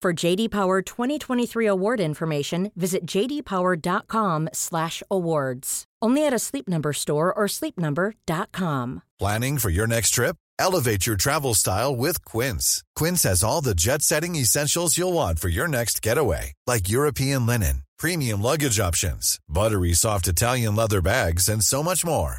For JD Power 2023 award information, visit jdpower.com/awards. Only at a Sleep Number store or sleepnumber.com. Planning for your next trip? Elevate your travel style with Quince. Quince has all the jet setting essentials you'll want for your next getaway, like European linen, premium luggage options, buttery soft Italian leather bags, and so much more.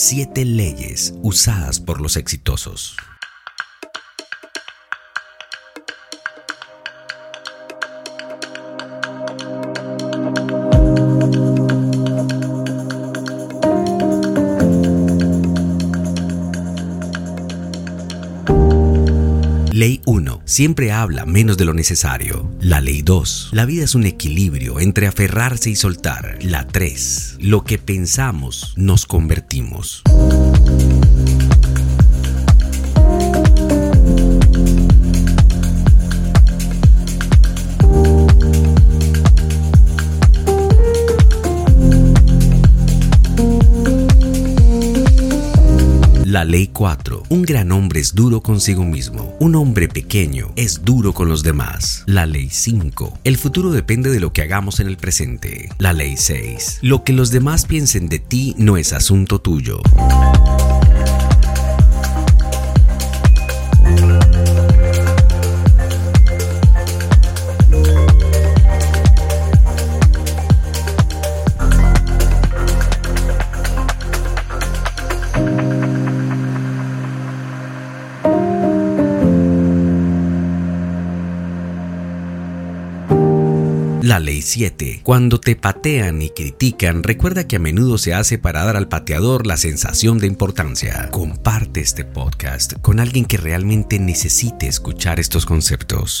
Siete leyes usadas por los exitosos. Ley 1. Siempre habla menos de lo necesario. La ley 2. La vida es un equilibrio entre aferrarse y soltar. La 3. Lo que pensamos nos convertimos. La ley 4. Un gran hombre es duro consigo mismo. Un hombre pequeño es duro con los demás. La ley 5. El futuro depende de lo que hagamos en el presente. La ley 6. Lo que los demás piensen de ti no es asunto tuyo. La ley 7. Cuando te patean y critican, recuerda que a menudo se hace para dar al pateador la sensación de importancia. Comparte este podcast con alguien que realmente necesite escuchar estos conceptos.